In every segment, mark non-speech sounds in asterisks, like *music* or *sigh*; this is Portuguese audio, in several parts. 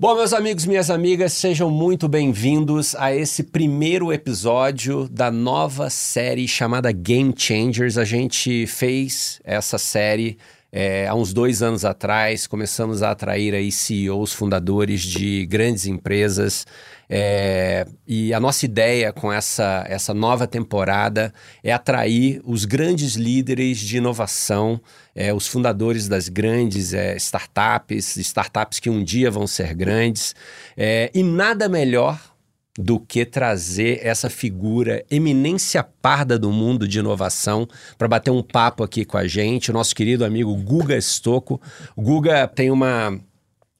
Bom, meus amigos, minhas amigas, sejam muito bem-vindos a esse primeiro episódio da nova série chamada Game Changers. A gente fez essa série é, há uns dois anos atrás, começamos a atrair aí CEOs, fundadores de grandes empresas. É, e a nossa ideia com essa, essa nova temporada é atrair os grandes líderes de inovação, é, os fundadores das grandes é, startups, startups que um dia vão ser grandes. É, e nada melhor do que trazer essa figura eminência parda do mundo de inovação para bater um papo aqui com a gente, o nosso querido amigo Guga Stocco. Guga tem uma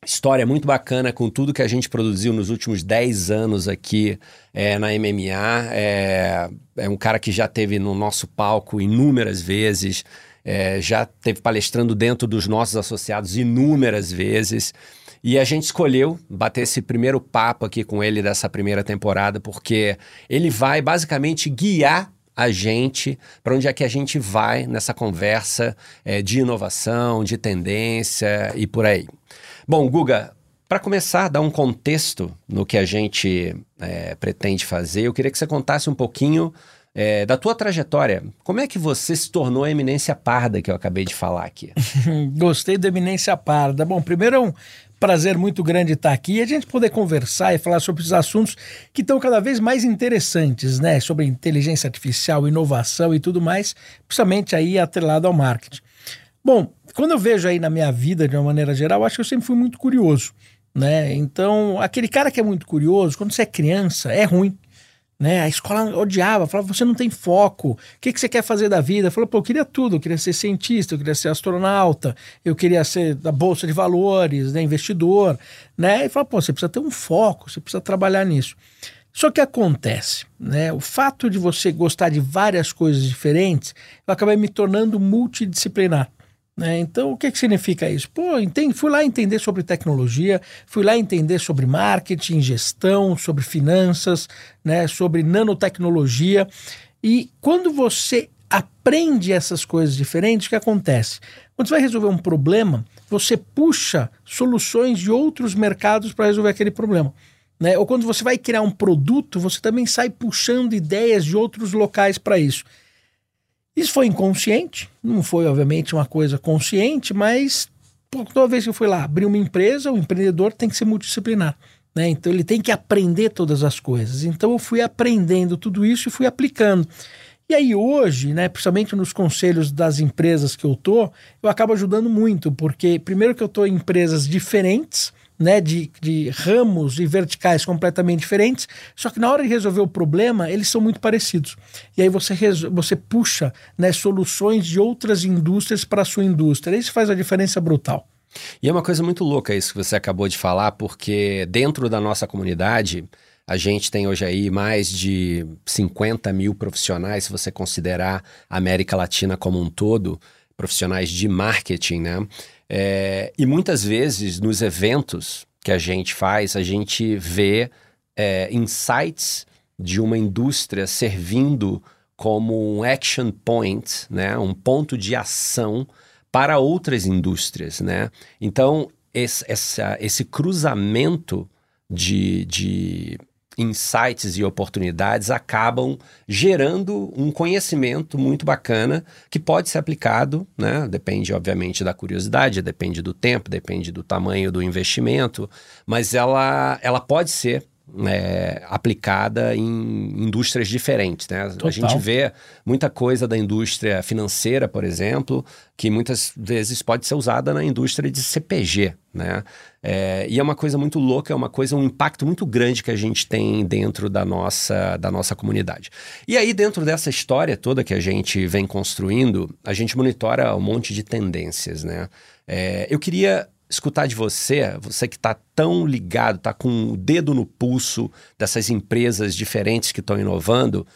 história muito bacana com tudo que a gente produziu nos últimos 10 anos aqui é, na MMA. É, é um cara que já teve no nosso palco inúmeras vezes, é, já teve palestrando dentro dos nossos associados inúmeras vezes. E a gente escolheu bater esse primeiro papo aqui com ele dessa primeira temporada, porque ele vai basicamente guiar a gente para onde é que a gente vai nessa conversa é, de inovação, de tendência e por aí. Bom, Guga, para começar, dar um contexto no que a gente é, pretende fazer, eu queria que você contasse um pouquinho é, da tua trajetória. Como é que você se tornou a eminência parda que eu acabei de falar aqui? *laughs* Gostei da eminência parda. Bom, primeiro é um prazer muito grande estar aqui e a gente poder conversar e falar sobre esses assuntos que estão cada vez mais interessantes, né? Sobre inteligência artificial, inovação e tudo mais, principalmente aí atrelado ao marketing. Bom, quando eu vejo aí na minha vida de uma maneira geral, acho que eu sempre fui muito curioso, né? Então, aquele cara que é muito curioso, quando você é criança, é ruim né? A escola odiava, falava, você não tem foco, o que, que você quer fazer da vida? Falou, pô, eu queria tudo, eu queria ser cientista, eu queria ser astronauta, eu queria ser da Bolsa de Valores, né? investidor, né? E falou, pô, você precisa ter um foco, você precisa trabalhar nisso. Só que acontece, né? O fato de você gostar de várias coisas diferentes, eu acabei me tornando multidisciplinar. Né? Então, o que, que significa isso? Pô, entendi, fui lá entender sobre tecnologia, fui lá entender sobre marketing, gestão, sobre finanças, né? sobre nanotecnologia. E quando você aprende essas coisas diferentes, o que acontece? Quando você vai resolver um problema, você puxa soluções de outros mercados para resolver aquele problema. Né? Ou quando você vai criar um produto, você também sai puxando ideias de outros locais para isso. Isso foi inconsciente, não foi, obviamente, uma coisa consciente, mas toda vez que eu fui lá abrir uma empresa, o empreendedor tem que ser multidisciplinar. Né? Então ele tem que aprender todas as coisas. Então eu fui aprendendo tudo isso e fui aplicando. E aí hoje, né, principalmente nos conselhos das empresas que eu tô, eu acabo ajudando muito, porque primeiro que eu tô em empresas diferentes, né, de, de ramos e verticais completamente diferentes, só que na hora de resolver o problema, eles são muito parecidos. E aí você, você puxa né, soluções de outras indústrias para a sua indústria. Isso faz a diferença brutal. E é uma coisa muito louca isso que você acabou de falar, porque dentro da nossa comunidade, a gente tem hoje aí mais de 50 mil profissionais, se você considerar a América Latina como um todo, profissionais de marketing, né? É, e muitas vezes nos eventos que a gente faz, a gente vê é, insights de uma indústria servindo como um action point, né? um ponto de ação para outras indústrias. Né? Então, esse, essa, esse cruzamento de, de insights e oportunidades acabam gerando um conhecimento muito bacana que pode ser aplicado, né? Depende, obviamente, da curiosidade, depende do tempo, depende do tamanho do investimento, mas ela, ela pode ser é, aplicada em indústrias diferentes. Né? A gente vê muita coisa da indústria financeira, por exemplo, que muitas vezes pode ser usada na indústria de CPG. Né? É, e é uma coisa muito louca, é uma coisa, um impacto muito grande que a gente tem dentro da nossa, da nossa comunidade. E aí, dentro dessa história toda que a gente vem construindo, a gente monitora um monte de tendências. Né? É, eu queria escutar de você, você que está tão ligado, está com o dedo no pulso dessas empresas diferentes que estão inovando.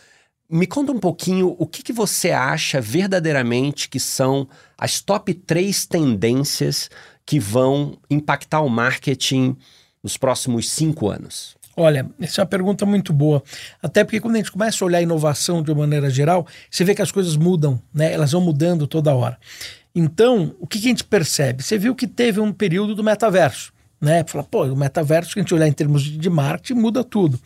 Me conta um pouquinho o que, que você acha verdadeiramente que são as top três tendências que vão impactar o marketing nos próximos cinco anos. Olha, essa é uma pergunta muito boa. Até porque quando a gente começa a olhar a inovação de uma maneira geral, você vê que as coisas mudam, né? Elas vão mudando toda hora. Então, o que, que a gente percebe? Você viu que teve um período do metaverso. né? Falar, pô, o metaverso, que a gente olhar em termos de marketing, muda tudo.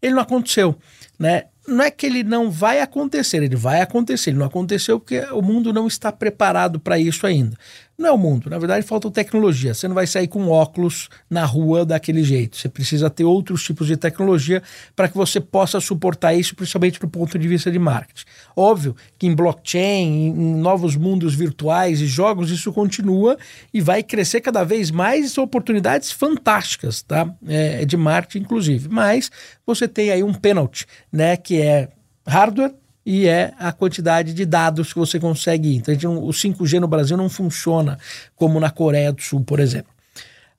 Ele não aconteceu, né? Não é que ele não vai acontecer, ele vai acontecer. Ele não aconteceu porque o mundo não está preparado para isso ainda. Não é o mundo, na verdade falta tecnologia. Você não vai sair com óculos na rua daquele jeito. Você precisa ter outros tipos de tecnologia para que você possa suportar isso, principalmente do ponto de vista de marketing. Óbvio que em blockchain, em novos mundos virtuais e jogos, isso continua e vai crescer cada vez mais oportunidades fantásticas, tá? É, de marketing, inclusive. Mas você tem aí um penalty, né? Que é hardware e é a quantidade de dados que você consegue. Então, o 5G no Brasil não funciona como na Coreia do Sul, por exemplo.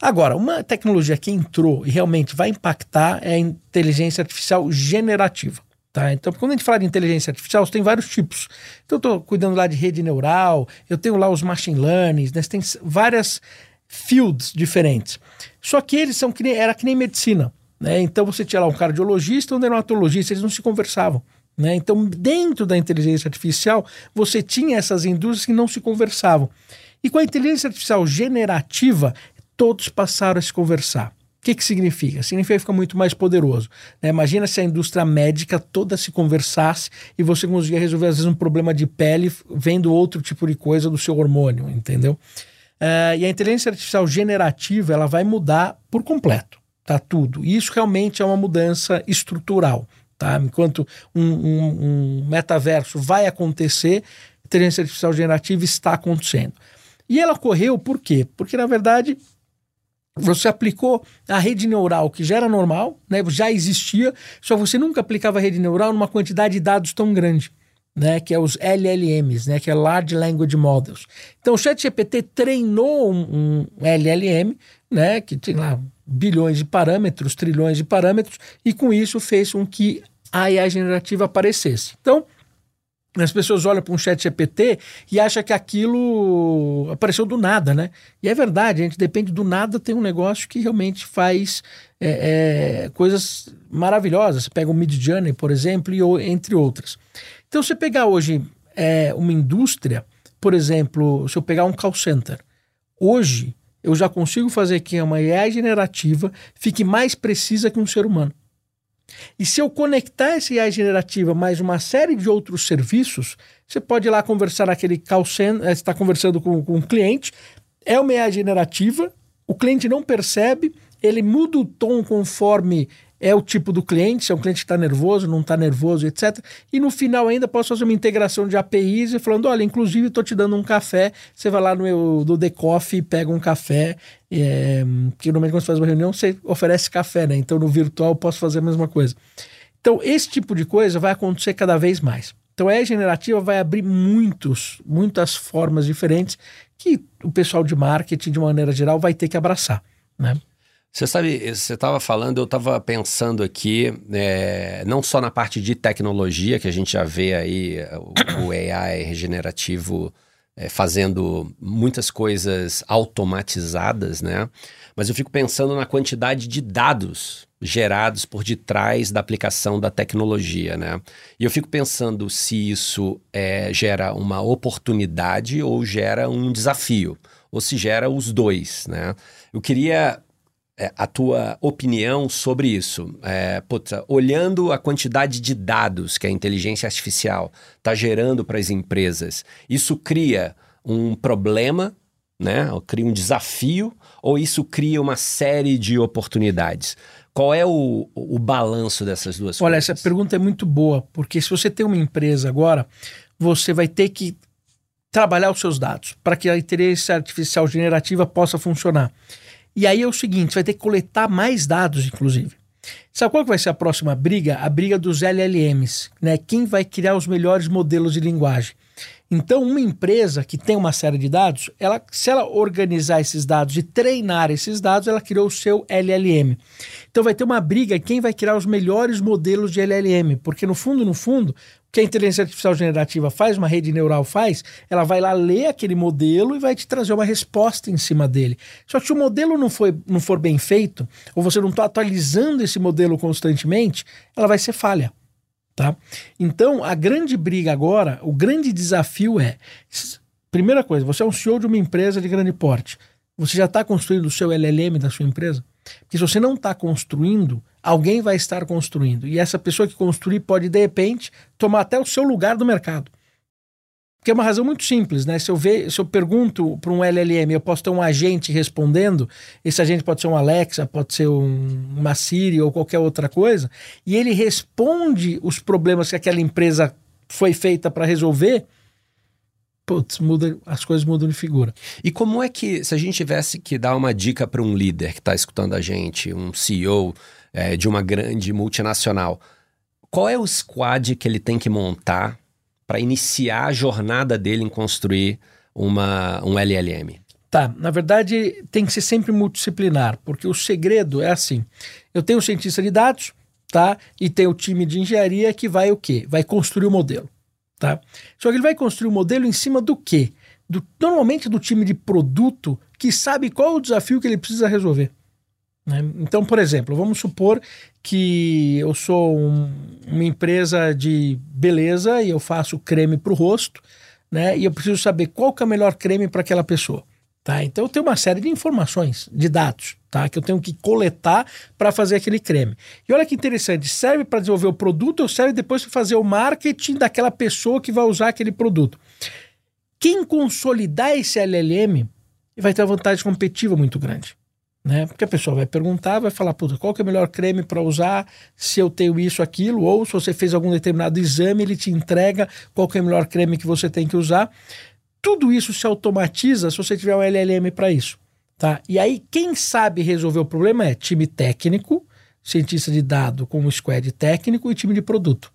Agora, uma tecnologia que entrou e realmente vai impactar é a inteligência artificial generativa. Tá? Então, quando a gente fala de inteligência artificial, tem vários tipos. Então, eu estou cuidando lá de rede neural, eu tenho lá os machine learning, né? tem várias fields diferentes. Só que eles são que nem, era que nem medicina. Né? Então, você tinha lá um cardiologista, um dermatologista, eles não se conversavam. Né? Então, dentro da inteligência artificial, você tinha essas indústrias que não se conversavam. E com a inteligência artificial generativa, todos passaram a se conversar. O que, que significa? Significa ficar muito mais poderoso. Né? Imagina se a indústria médica toda se conversasse e você conseguia resolver, às vezes, um problema de pele vendo outro tipo de coisa do seu hormônio, entendeu? Uh, e a inteligência artificial generativa ela vai mudar por completo, tá? Tudo. E isso realmente é uma mudança estrutural. Tá? Enquanto um, um, um metaverso vai acontecer, inteligência artificial generativa está acontecendo. E ela ocorreu por quê? Porque, na verdade, você aplicou a rede neural que já era normal, né, já existia, só você nunca aplicava a rede neural numa quantidade de dados tão grande, né, que é os LLMs, né, que é Large Language Models. Então o ChatGPT treinou um, um LLM, né, que tem lá bilhões de parâmetros, trilhões de parâmetros, e com isso fez com que a AI generativa aparecesse. Então, as pessoas olham para um chat GPT e acham que aquilo apareceu do nada, né? E é verdade, a gente depende do nada, tem um negócio que realmente faz é, é, coisas maravilhosas. Você pega o Mid Journey, por exemplo, e, entre outras. Então, se você pegar hoje é, uma indústria, por exemplo, se eu pegar um call center, hoje eu já consigo fazer que uma AI generativa fique mais precisa que um ser humano. E se eu conectar essa AI generativa mais uma série de outros serviços, você pode ir lá conversar naquele call center, está conversando com, com um cliente, é uma AI generativa, o cliente não percebe, ele muda o tom conforme é o tipo do cliente, se é um cliente que está nervoso, não está nervoso, etc. E no final ainda posso fazer uma integração de APIs e falando, olha, inclusive estou te dando um café, você vai lá no meu do The Coffee, pega um café, é, que normalmente quando você faz uma reunião você oferece café, né? Então no virtual posso fazer a mesma coisa. Então esse tipo de coisa vai acontecer cada vez mais. Então a generativa vai abrir muitos, muitas formas diferentes que o pessoal de marketing, de maneira geral, vai ter que abraçar, né? Você sabe, você estava falando, eu estava pensando aqui, é, não só na parte de tecnologia, que a gente já vê aí o, o AI regenerativo é, fazendo muitas coisas automatizadas, né? Mas eu fico pensando na quantidade de dados gerados por detrás da aplicação da tecnologia, né? E eu fico pensando se isso é, gera uma oportunidade ou gera um desafio, ou se gera os dois, né? Eu queria é, a tua opinião sobre isso. É, puta, olhando a quantidade de dados que a inteligência artificial está gerando para as empresas, isso cria um problema, né? cria um desafio, ou isso cria uma série de oportunidades? Qual é o, o balanço dessas duas Olha, coisas? essa pergunta é muito boa, porque se você tem uma empresa agora, você vai ter que trabalhar os seus dados para que a inteligência artificial generativa possa funcionar. E aí é o seguinte, vai ter que coletar mais dados, inclusive. Sabe qual que vai ser a próxima briga? A briga dos LLMs, né? Quem vai criar os melhores modelos de linguagem? Então, uma empresa que tem uma série de dados, ela, se ela organizar esses dados e treinar esses dados, ela criou o seu LLM. Então, vai ter uma briga quem vai criar os melhores modelos de LLM, porque no fundo, no fundo, que a inteligência artificial generativa faz, uma rede neural faz, ela vai lá ler aquele modelo e vai te trazer uma resposta em cima dele. Só que se o modelo não, foi, não for bem feito, ou você não está atualizando esse modelo constantemente, ela vai ser falha. Tá? Então, a grande briga agora, o grande desafio é: primeira coisa, você é um CEO de uma empresa de grande porte. Você já está construindo o seu LLM da sua empresa? Porque se você não está construindo, alguém vai estar construindo. E essa pessoa que construir pode, de repente, tomar até o seu lugar do mercado. Porque é uma razão muito simples, né? Se eu, ver, se eu pergunto para um LLM, eu posso ter um agente respondendo, esse agente pode ser um Alexa, pode ser um, uma Siri ou qualquer outra coisa, e ele responde os problemas que aquela empresa foi feita para resolver, putz, muda, as coisas mudam de figura. E como é que, se a gente tivesse que dar uma dica para um líder que está escutando a gente, um CEO é, de uma grande multinacional, qual é o squad que ele tem que montar para iniciar a jornada dele em construir uma, um LLM? Tá, na verdade tem que ser sempre multidisciplinar, porque o segredo é assim: eu tenho o cientista de dados, tá? E tem o time de engenharia que vai o quê? Vai construir o modelo, tá? Só que ele vai construir o modelo em cima do quê? Do, normalmente do time de produto que sabe qual o desafio que ele precisa resolver. Né? Então, por exemplo, vamos supor que eu sou um, uma empresa de beleza e eu faço creme para o rosto, né? E eu preciso saber qual que é o melhor creme para aquela pessoa. Tá? Então eu tenho uma série de informações, de dados, tá? que eu tenho que coletar para fazer aquele creme. E olha que interessante, serve para desenvolver o produto ou serve depois para fazer o marketing daquela pessoa que vai usar aquele produto. Quem consolidar esse LLM vai ter uma vantagem competitiva muito grande né? Porque a pessoa vai perguntar, vai falar, puta, qual que é o melhor creme para usar se eu tenho isso, aquilo, ou se você fez algum determinado exame, ele te entrega qual que é o melhor creme que você tem que usar. Tudo isso se automatiza se você tiver um LLM para isso, tá? E aí quem sabe resolver o problema é time técnico, cientista de dado com o squad técnico e time de produto,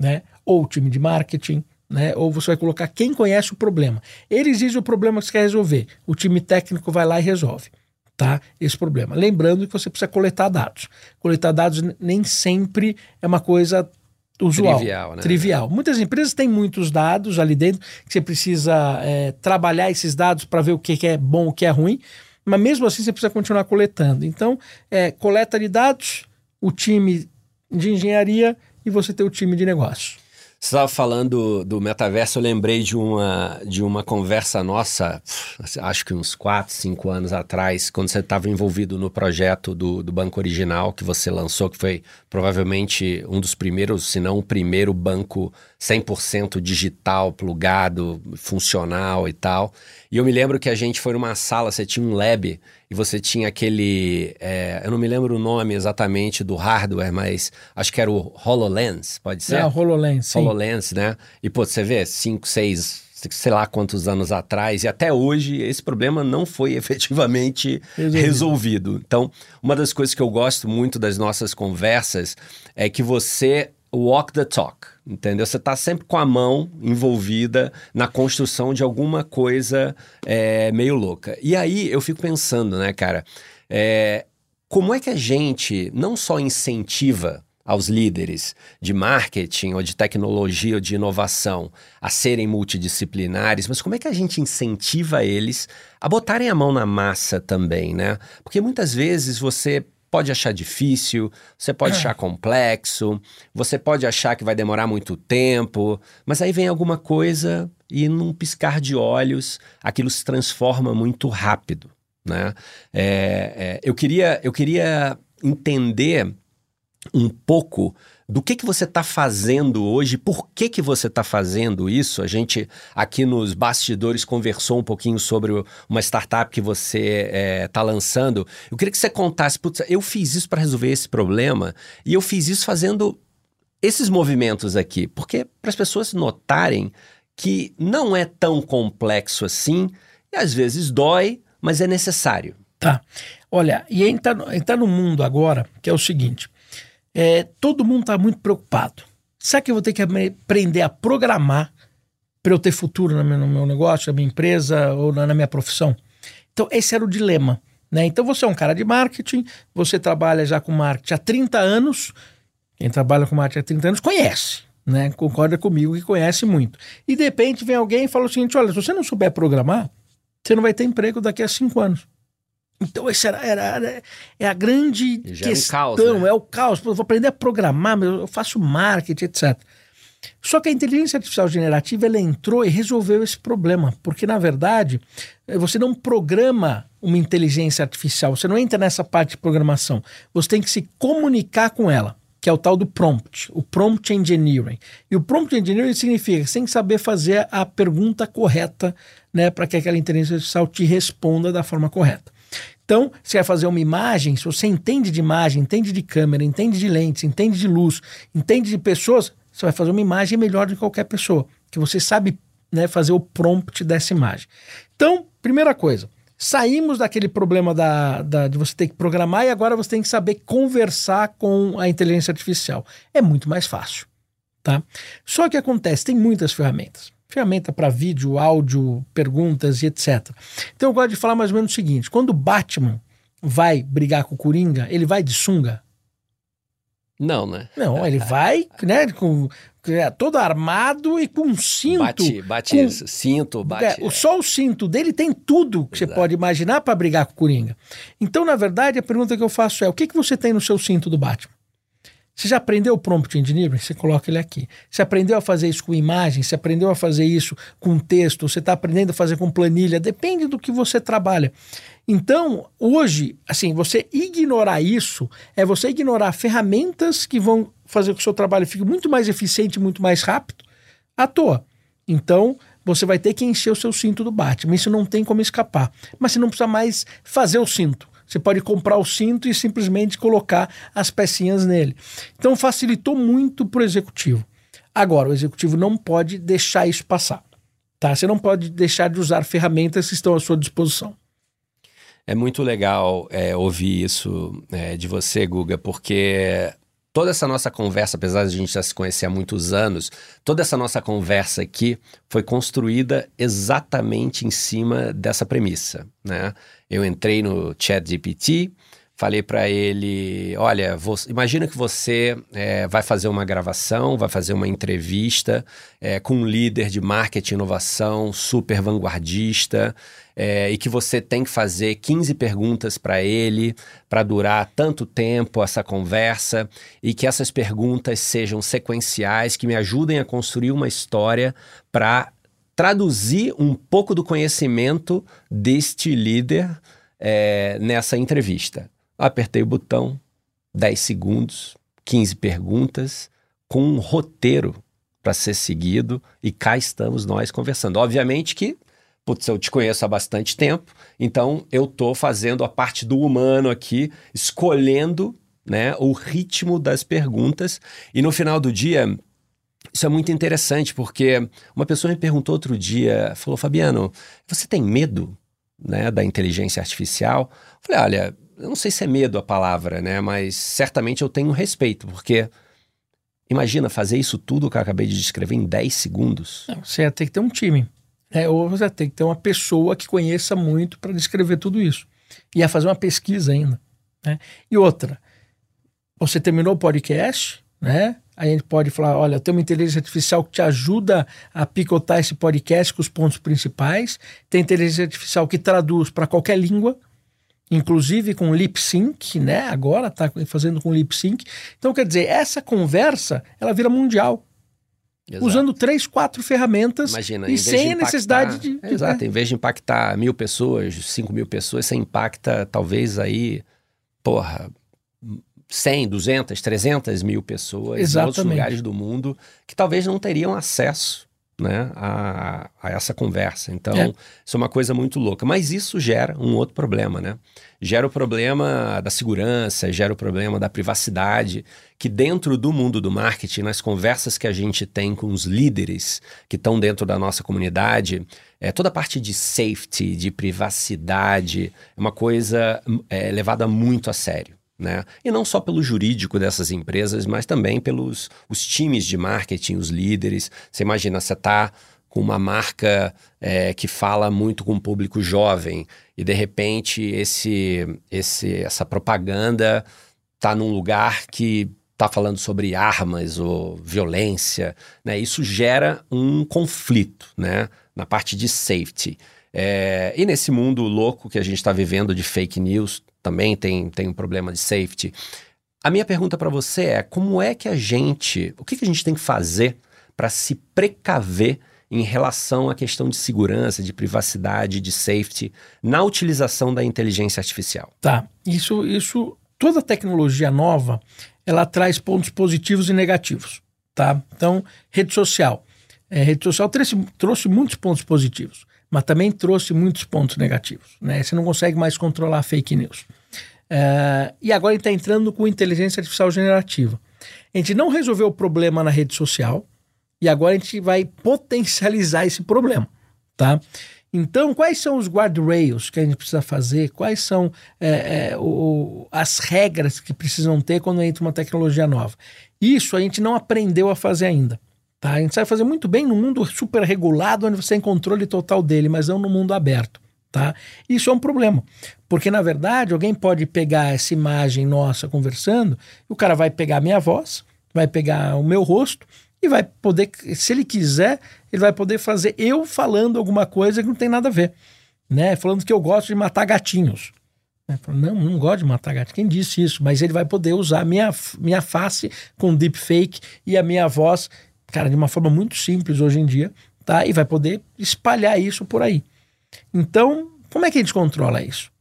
né? Ou time de marketing, né? Ou você vai colocar quem conhece o problema. Eles dizem o problema que você quer resolver. O time técnico vai lá e resolve tá? Esse problema. Lembrando que você precisa coletar dados. Coletar dados nem sempre é uma coisa usual, trivial. Né? trivial. Muitas empresas têm muitos dados ali dentro que você precisa é, trabalhar esses dados para ver o que, é bom, o que é ruim. Mas mesmo assim você precisa continuar coletando. Então, é, coleta de dados, o time de engenharia e você tem o time de negócio. Você estava falando do metaverso, eu lembrei de uma, de uma conversa nossa, acho que uns 4, 5 anos atrás, quando você estava envolvido no projeto do, do Banco Original que você lançou, que foi provavelmente um dos primeiros, se não o primeiro banco 100% digital, plugado, funcional e tal. E eu me lembro que a gente foi numa sala, você tinha um lab e você tinha aquele. É, eu não me lembro o nome exatamente do hardware, mas acho que era o HoloLens, pode ser? É, o HoloLens. Sim. HoloLens, né? E pô, você vê, 5, 6, sei lá quantos anos atrás, e até hoje esse problema não foi *laughs* efetivamente resolvido. resolvido. Então, uma das coisas que eu gosto muito das nossas conversas é que você walk the talk, entendeu? Você está sempre com a mão envolvida na construção de alguma coisa é, meio louca. E aí eu fico pensando, né, cara, é, como é que a gente não só incentiva aos líderes de marketing ou de tecnologia ou de inovação a serem multidisciplinares, mas como é que a gente incentiva eles a botarem a mão na massa também, né? Porque muitas vezes você pode achar difícil, você pode achar complexo, você pode achar que vai demorar muito tempo, mas aí vem alguma coisa e num piscar de olhos aquilo se transforma muito rápido, né? É, é, eu, queria, eu queria entender um pouco do que, que você está fazendo hoje, por que, que você está fazendo isso. A gente aqui nos bastidores conversou um pouquinho sobre uma startup que você está é, tá lançando. Eu queria que você contasse, putz, eu fiz isso para resolver esse problema e eu fiz isso fazendo esses movimentos aqui, porque para as pessoas notarem que não é tão complexo assim e às vezes dói, mas é necessário. Tá. Olha, e entrar, entrar no mundo agora, que é o seguinte: é, todo mundo está muito preocupado. Será que eu vou ter que aprender a programar para eu ter futuro no meu, no meu, negócio, na minha empresa ou na, na minha profissão? Então, esse era o dilema. Né? Então, você é um cara de marketing, você trabalha já com marketing há 30 anos. Quem trabalha com marketing há 30 anos conhece, né? concorda comigo que conhece muito. E de repente vem alguém e fala o seguinte: olha, se você não souber programar, você não vai ter emprego daqui a cinco anos. Então, essa era, era, era, é a grande questão, caos, né? é o caos. Eu vou aprender a programar, eu faço marketing, etc. Só que a inteligência artificial generativa ela entrou e resolveu esse problema, porque na verdade eh, você não programa uma inteligência artificial, você não entra nessa parte de programação, você tem que se comunicar com ela, que é o tal do prompt, o prompt engineering. E o prompt engineering significa que você tem que saber fazer a pergunta correta, né, para que aquela inteligência artificial te responda da forma correta. Então, você vai fazer uma imagem, se você entende de imagem, entende de câmera, entende de lentes, entende de luz, entende de pessoas, você vai fazer uma imagem melhor do que qualquer pessoa, que você sabe né, fazer o prompt dessa imagem. Então, primeira coisa, saímos daquele problema da, da, de você ter que programar e agora você tem que saber conversar com a inteligência artificial. É muito mais fácil. Tá? Só que acontece, tem muitas ferramentas. Ferramenta para vídeo, áudio, perguntas e etc. Então eu gosto de falar mais ou menos o seguinte: quando o Batman vai brigar com o Coringa, ele vai de sunga? Não, né? Não, ele vai, né, com é, todo armado e com cinto. Bate, bate com, cinto, bate. É, só o cinto dele tem tudo que Exato. você pode imaginar para brigar com o Coringa. Então, na verdade, a pergunta que eu faço é: o que, que você tem no seu cinto do Batman? Você já aprendeu o prompt engineering? Você coloca ele aqui. Você aprendeu a fazer isso com imagem? Você aprendeu a fazer isso com texto? Você está aprendendo a fazer com planilha? Depende do que você trabalha. Então, hoje, assim, você ignorar isso é você ignorar ferramentas que vão fazer com que o seu trabalho fique muito mais eficiente, muito mais rápido, à toa. Então, você vai ter que encher o seu cinto do Batman. Isso não tem como escapar. Mas você não precisa mais fazer o cinto. Você pode comprar o cinto e simplesmente colocar as pecinhas nele. Então facilitou muito para o executivo. Agora, o executivo não pode deixar isso passar. Tá? Você não pode deixar de usar ferramentas que estão à sua disposição. É muito legal é, ouvir isso é, de você, Guga, porque toda essa nossa conversa, apesar de a gente já se conhecer há muitos anos, toda essa nossa conversa aqui foi construída exatamente em cima dessa premissa, né? Eu entrei no ChatGPT, falei para ele: olha, você, imagina que você é, vai fazer uma gravação, vai fazer uma entrevista é, com um líder de marketing e inovação super vanguardista. É, e que você tem que fazer 15 perguntas para ele para durar tanto tempo essa conversa e que essas perguntas sejam sequenciais, que me ajudem a construir uma história para traduzir um pouco do conhecimento deste líder é, nessa entrevista. Apertei o botão, 10 segundos, 15 perguntas, com um roteiro para ser seguido e cá estamos nós conversando. Obviamente que, putz, eu te conheço há bastante tempo, então eu estou fazendo a parte do humano aqui, escolhendo né, o ritmo das perguntas e no final do dia isso é muito interessante, porque uma pessoa me perguntou outro dia, falou, Fabiano, você tem medo né, da inteligência artificial? Eu falei, olha, eu não sei se é medo a palavra, né? Mas certamente eu tenho respeito, porque imagina fazer isso tudo que eu acabei de descrever em 10 segundos. Não, você ia ter que ter um time. Né? Ou você ia ter que ter uma pessoa que conheça muito para descrever tudo isso. Ia fazer uma pesquisa ainda. Né? E outra, você terminou o podcast, né? A gente pode falar, olha, tem uma inteligência artificial que te ajuda a picotar esse podcast com os pontos principais. Tem inteligência artificial que traduz para qualquer língua inclusive com lip sync, né? Agora está fazendo com lip sync. Então, quer dizer, essa conversa ela vira mundial. Exato. Usando três, quatro ferramentas Imagina, e sem a necessidade de, de. Exato, né? em vez de impactar mil pessoas, cinco mil pessoas, você impacta talvez aí, porra, 100, 200, 300 mil pessoas Exatamente. em outros lugares do mundo que talvez não teriam acesso né, a, a, essa conversa. Então, é. isso é uma coisa muito louca. Mas isso gera um outro problema, né? Gera o problema da segurança, gera o problema da privacidade, que dentro do mundo do marketing, nas conversas que a gente tem com os líderes que estão dentro da nossa comunidade, é, toda a parte de safety, de privacidade, é uma coisa é, levada muito a sério. Né? E não só pelo jurídico dessas empresas, mas também pelos os times de marketing, os líderes. Você imagina, você está com uma marca é, que fala muito com o público jovem e de repente esse, esse essa propaganda está num lugar que está falando sobre armas ou violência, né? Isso gera um conflito, né? Na parte de safety. É, e nesse mundo louco que a gente está vivendo de fake news, também tem, tem um problema de safety. A minha pergunta para você é: como é que a gente, o que, que a gente tem que fazer para se precaver em relação à questão de segurança, de privacidade, de safety na utilização da inteligência artificial? Tá. Isso, isso, toda tecnologia nova, ela traz pontos positivos e negativos, tá? Então, rede social. É, rede social trouxe, trouxe muitos pontos positivos, mas também trouxe muitos pontos negativos, né? Você não consegue mais controlar fake news. É, e agora ele está entrando com inteligência artificial generativa. A gente não resolveu o problema na rede social, e agora a gente vai potencializar esse problema, tá? Então, quais são os guardrails que a gente precisa fazer? Quais são é, é, o, as regras que precisam ter quando entra uma tecnologia nova? Isso a gente não aprendeu a fazer ainda. Tá? A gente sabe fazer muito bem no mundo super regulado, onde você tem controle total dele, mas não no mundo aberto. Tá? Isso é um problema, porque na verdade alguém pode pegar essa imagem nossa conversando, o cara vai pegar a minha voz, vai pegar o meu rosto e vai poder, se ele quiser, ele vai poder fazer eu falando alguma coisa que não tem nada a ver. Né? Falando que eu gosto de matar gatinhos. Né? Não, não gosto de matar gatinhos. Quem disse isso? Mas ele vai poder usar minha, minha face com deepfake e a minha voz, cara, de uma forma muito simples hoje em dia, tá? E vai poder espalhar isso por aí. Então, como é que a gente controla isso?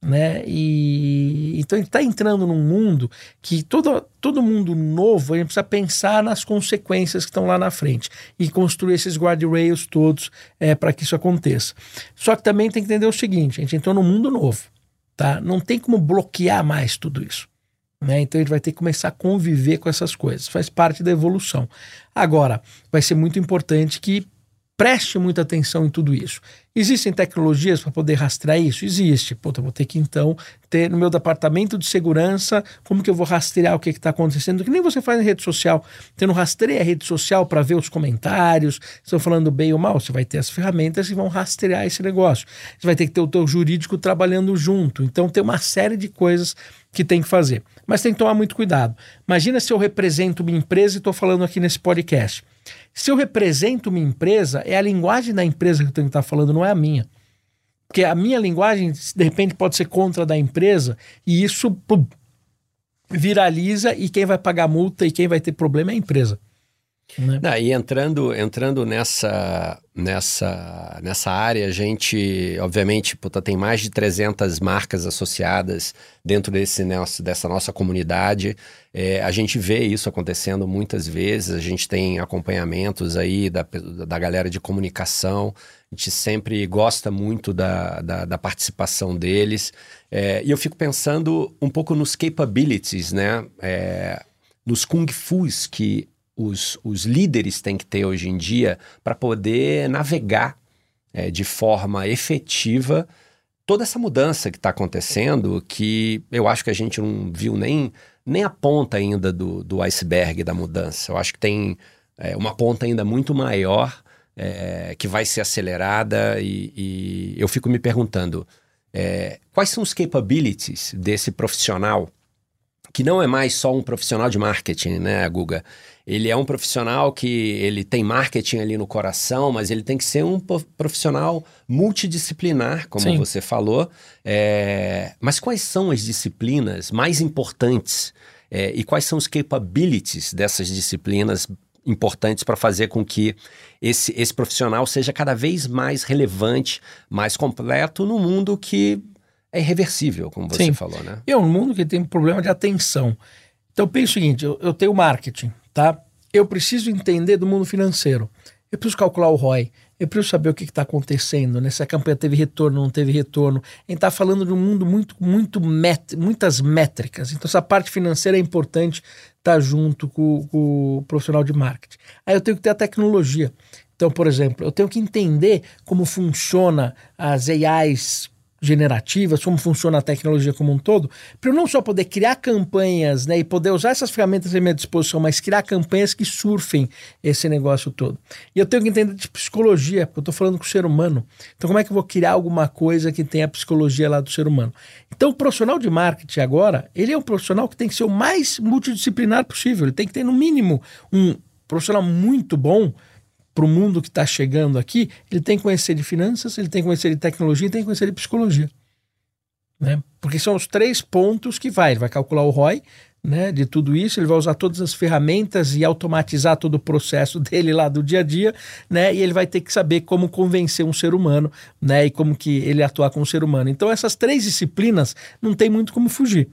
né? E então ele está entrando num mundo que todo, todo mundo novo a gente precisa pensar nas consequências que estão lá na frente e construir esses guardrails todos é, para que isso aconteça. Só que também tem que entender o seguinte: a gente entrou num mundo novo, tá? Não tem como bloquear mais tudo isso. Né? Então a gente vai ter que começar a conviver com essas coisas, faz parte da evolução. Agora, vai ser muito importante que preste muita atenção em tudo isso. Existem tecnologias para poder rastrear isso? Existe. Puta, vou ter que então ter no meu departamento de segurança como que eu vou rastrear o que está acontecendo, que nem você faz em rede social. Você não rastreia a rede social para ver os comentários, estão falando bem ou mal. Você vai ter as ferramentas que vão rastrear esse negócio. Você vai ter que ter o teu jurídico trabalhando junto. Então tem uma série de coisas que tem que fazer. Mas tem que tomar muito cuidado. Imagina se eu represento uma empresa e estou falando aqui nesse podcast. Se eu represento uma empresa, é a linguagem da empresa que eu tenho que estar falando, não é a minha. Porque a minha linguagem, de repente, pode ser contra da empresa e isso pum, viraliza e quem vai pagar multa e quem vai ter problema é a empresa. Né? E entrando, entrando nessa, nessa, nessa área, a gente, obviamente, puta, tem mais de 300 marcas associadas dentro desse nosso, dessa nossa comunidade. É, a gente vê isso acontecendo muitas vezes, a gente tem acompanhamentos aí da, da galera de comunicação, a gente sempre gosta muito da, da, da participação deles. É, e eu fico pensando um pouco nos capabilities, né? É, nos kung fus que os, os líderes têm que ter hoje em dia para poder navegar é, de forma efetiva toda essa mudança que está acontecendo, que eu acho que a gente não viu nem, nem a ponta ainda do, do iceberg da mudança. Eu acho que tem é, uma ponta ainda muito maior é, que vai ser acelerada e, e, eu fico me perguntando é, quais são os capabilities desse profissional que não é mais só um profissional de marketing, né, Guga? Ele é um profissional que ele tem marketing ali no coração, mas ele tem que ser um profissional multidisciplinar, como Sim. você falou. É... Mas quais são as disciplinas mais importantes é... e quais são os capabilities dessas disciplinas importantes para fazer com que esse, esse profissional seja cada vez mais relevante, mais completo no mundo que é irreversível, como você Sim. falou, né? É um mundo que tem um problema de atenção. Então, pensa o seguinte: eu, eu tenho marketing, tá? Eu preciso entender do mundo financeiro. Eu preciso calcular o ROI. Eu preciso saber o que está acontecendo, né? Se a campanha teve retorno, não teve retorno. A gente está falando de um mundo muito, muito met muitas métricas. Então, essa parte financeira é importante estar tá junto com, com o profissional de marketing. Aí eu tenho que ter a tecnologia. Então, por exemplo, eu tenho que entender como funciona as AIs generativas, como funciona a tecnologia como um todo, para eu não só poder criar campanhas né, e poder usar essas ferramentas à minha disposição, mas criar campanhas que surfem esse negócio todo. E eu tenho que entender de psicologia, porque eu estou falando com o ser humano. Então, como é que eu vou criar alguma coisa que tenha a psicologia lá do ser humano? Então, o profissional de marketing agora, ele é um profissional que tem que ser o mais multidisciplinar possível. Ele tem que ter, no mínimo, um profissional muito bom para o mundo que está chegando aqui, ele tem que conhecer de finanças, ele tem que conhecer de tecnologia e tem que conhecer de psicologia. Né? Porque são os três pontos que vai. Ele vai calcular o ROI, né, de tudo isso, ele vai usar todas as ferramentas e automatizar todo o processo *laughs* dele lá do dia a dia, né, e ele vai ter que saber como convencer um ser humano, né, e como que ele atuar com o ser humano. Então essas três disciplinas não tem muito como fugir.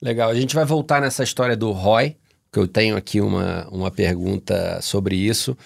Legal, a gente vai voltar nessa história do ROI, que eu tenho aqui uma, uma pergunta sobre isso.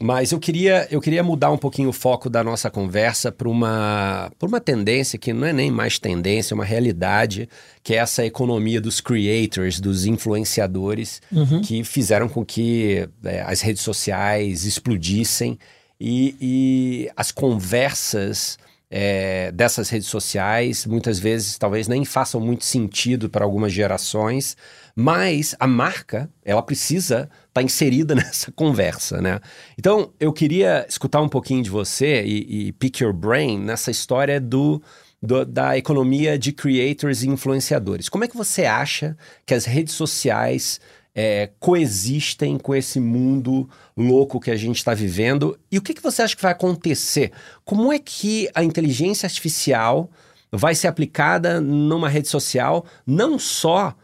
Mas eu queria, eu queria mudar um pouquinho o foco da nossa conversa para uma, uma tendência que não é nem mais tendência, é uma realidade, que é essa economia dos creators, dos influenciadores, uhum. que fizeram com que é, as redes sociais explodissem e, e as conversas é, dessas redes sociais muitas vezes talvez nem façam muito sentido para algumas gerações, mas a marca, ela precisa estar tá inserida *laughs* nessa conversa, né? Então, eu queria escutar um pouquinho de você e, e pick your brain nessa história do, da economia de creators e influenciadores. Como é que você acha que as redes sociais é, coexistem com esse mundo louco que a gente está vivendo? E o que, que você acha que vai acontecer? Como é que a inteligência artificial vai ser aplicada numa rede social, não só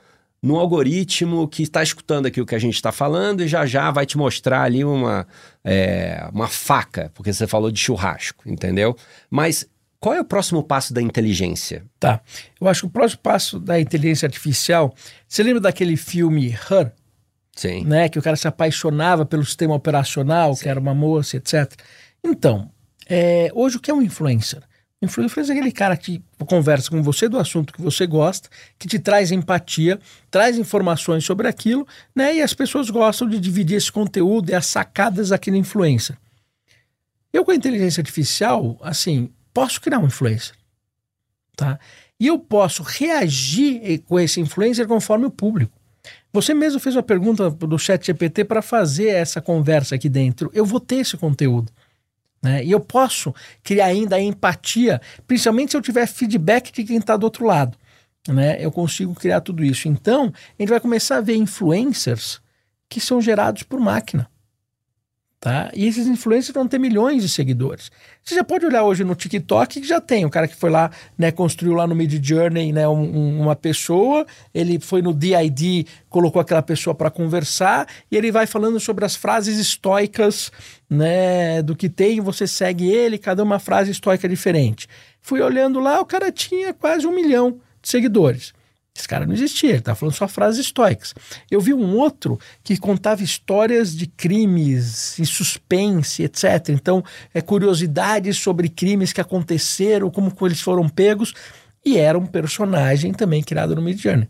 no algoritmo que está escutando aqui o que a gente está falando e já já vai te mostrar ali uma, é, uma faca, porque você falou de churrasco, entendeu? Mas qual é o próximo passo da inteligência? Tá. Eu acho que o próximo passo da inteligência artificial. Você lembra daquele filme Her? Sim. Né, que o cara se apaixonava pelo sistema operacional, Sim. que era uma moça, etc. Então, é, hoje o que é um influencer? Influencer é aquele cara que conversa com você do assunto que você gosta, que te traz empatia, traz informações sobre aquilo, né? E as pessoas gostam de dividir esse conteúdo e as sacadas daquele influencer. Eu, com a inteligência artificial, assim, posso criar um influencer, tá? E eu posso reagir com esse influencer conforme o público. Você mesmo fez uma pergunta do chat GPT para fazer essa conversa aqui dentro. Eu vou ter esse conteúdo. Né? E eu posso criar ainda empatia, principalmente se eu tiver feedback de quem está do outro lado. Né? Eu consigo criar tudo isso. Então, a gente vai começar a ver influencers que são gerados por máquina. Tá? E esses influencers vão ter milhões de seguidores. Você já pode olhar hoje no TikTok que já tem. O cara que foi lá, né, construiu lá no Mid Journey né, um, uma pessoa, ele foi no DID, colocou aquela pessoa para conversar e ele vai falando sobre as frases estoicas né, do que tem. Você segue ele, cada uma frase estoica diferente. Fui olhando lá, o cara tinha quase um milhão de seguidores. Esse cara não existia, ele estava falando só frases estoicas. Eu vi um outro que contava histórias de crimes e suspense, etc. Então, é curiosidades sobre crimes que aconteceram, como eles foram pegos, e era um personagem também criado no Midjourney.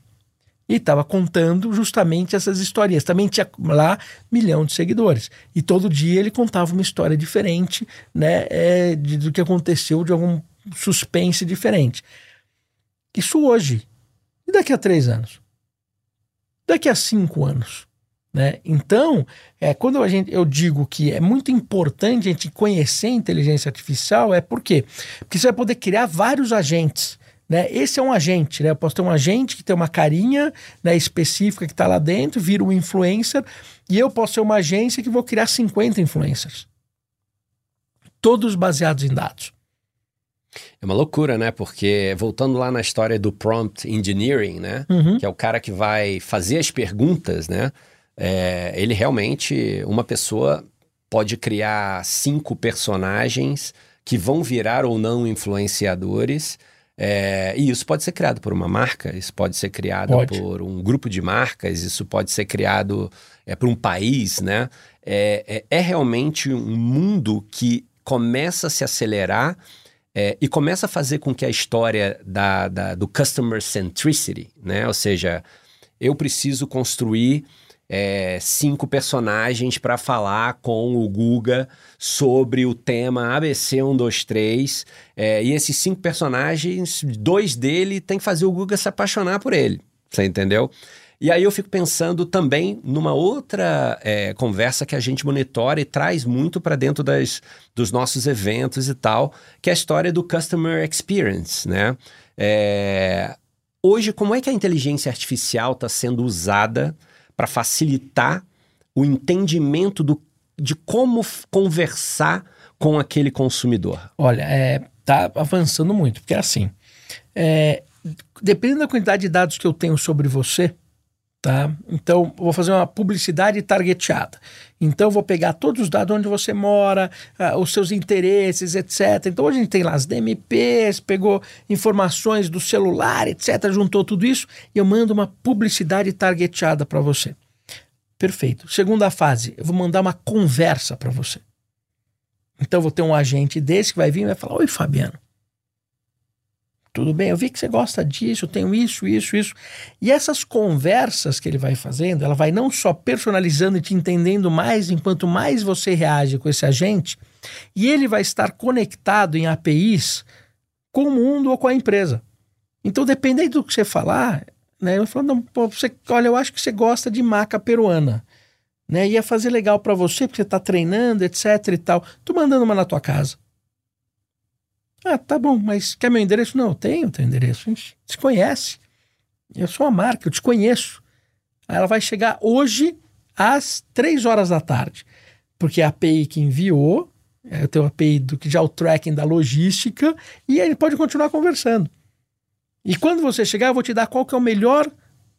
E estava contando justamente essas histórias. Também tinha lá milhão de seguidores. E todo dia ele contava uma história diferente, né, é, de, do que aconteceu, de algum suspense diferente. Isso hoje e daqui a três anos? Daqui a cinco anos? Né? Então, é, quando a gente, eu digo que é muito importante a gente conhecer a inteligência artificial, é por quê? Porque você vai poder criar vários agentes. Né? Esse é um agente, né? Eu posso ter um agente que tem uma carinha né, específica que está lá dentro, vira um influencer, e eu posso ser uma agência que vou criar 50 influencers. Todos baseados em dados. É uma loucura, né? Porque voltando lá na história do prompt engineering, né? Uhum. Que é o cara que vai fazer as perguntas, né? É, ele realmente, uma pessoa pode criar cinco personagens que vão virar ou não influenciadores. É, e isso pode ser criado por uma marca, isso pode ser criado pode. por um grupo de marcas, isso pode ser criado é, por um país, né? É, é, é realmente um mundo que começa a se acelerar é, e começa a fazer com que a história da, da, do customer centricity, né? Ou seja, eu preciso construir é, cinco personagens para falar com o Guga sobre o tema ABC 123. É, e esses cinco personagens, dois dele tem que fazer o Guga se apaixonar por ele. Você entendeu? E aí eu fico pensando também numa outra é, conversa que a gente monitora e traz muito para dentro das, dos nossos eventos e tal, que é a história do Customer Experience, né? É, hoje, como é que a inteligência artificial está sendo usada para facilitar o entendimento do, de como conversar com aquele consumidor? Olha, é, tá avançando muito, porque é assim, é, dependendo da quantidade de dados que eu tenho sobre você, Tá? Então, vou fazer uma publicidade targeteada. Então, vou pegar todos os dados onde você mora, uh, os seus interesses, etc. Então, hoje a gente tem lá as DMPs, pegou informações do celular, etc., juntou tudo isso e eu mando uma publicidade targeteada para você. Perfeito. Segunda fase, eu vou mandar uma conversa para você. Então, vou ter um agente desse que vai vir e vai falar: Oi, Fabiano. Tudo bem, eu vi que você gosta disso, eu tenho isso, isso, isso. E essas conversas que ele vai fazendo, ela vai não só personalizando e te entendendo mais, enquanto mais você reage com esse agente, e ele vai estar conectado em APIs com o mundo ou com a empresa. Então, dependendo do que você falar, né, eu falo, não, pô, você, olha, eu acho que você gosta de maca peruana. Né, ia fazer legal para você, porque você está treinando, etc e tal. Tô mandando uma na tua casa. Ah, tá bom, mas quer meu endereço? Não, eu tenho teu endereço. A gente se conhece. Eu sou a marca, eu te conheço. Aí ela vai chegar hoje às três horas da tarde. Porque a API que enviou, é, eu tenho a API do que já é o tracking da logística, e ele pode continuar conversando. E quando você chegar, eu vou te dar qual que é o melhor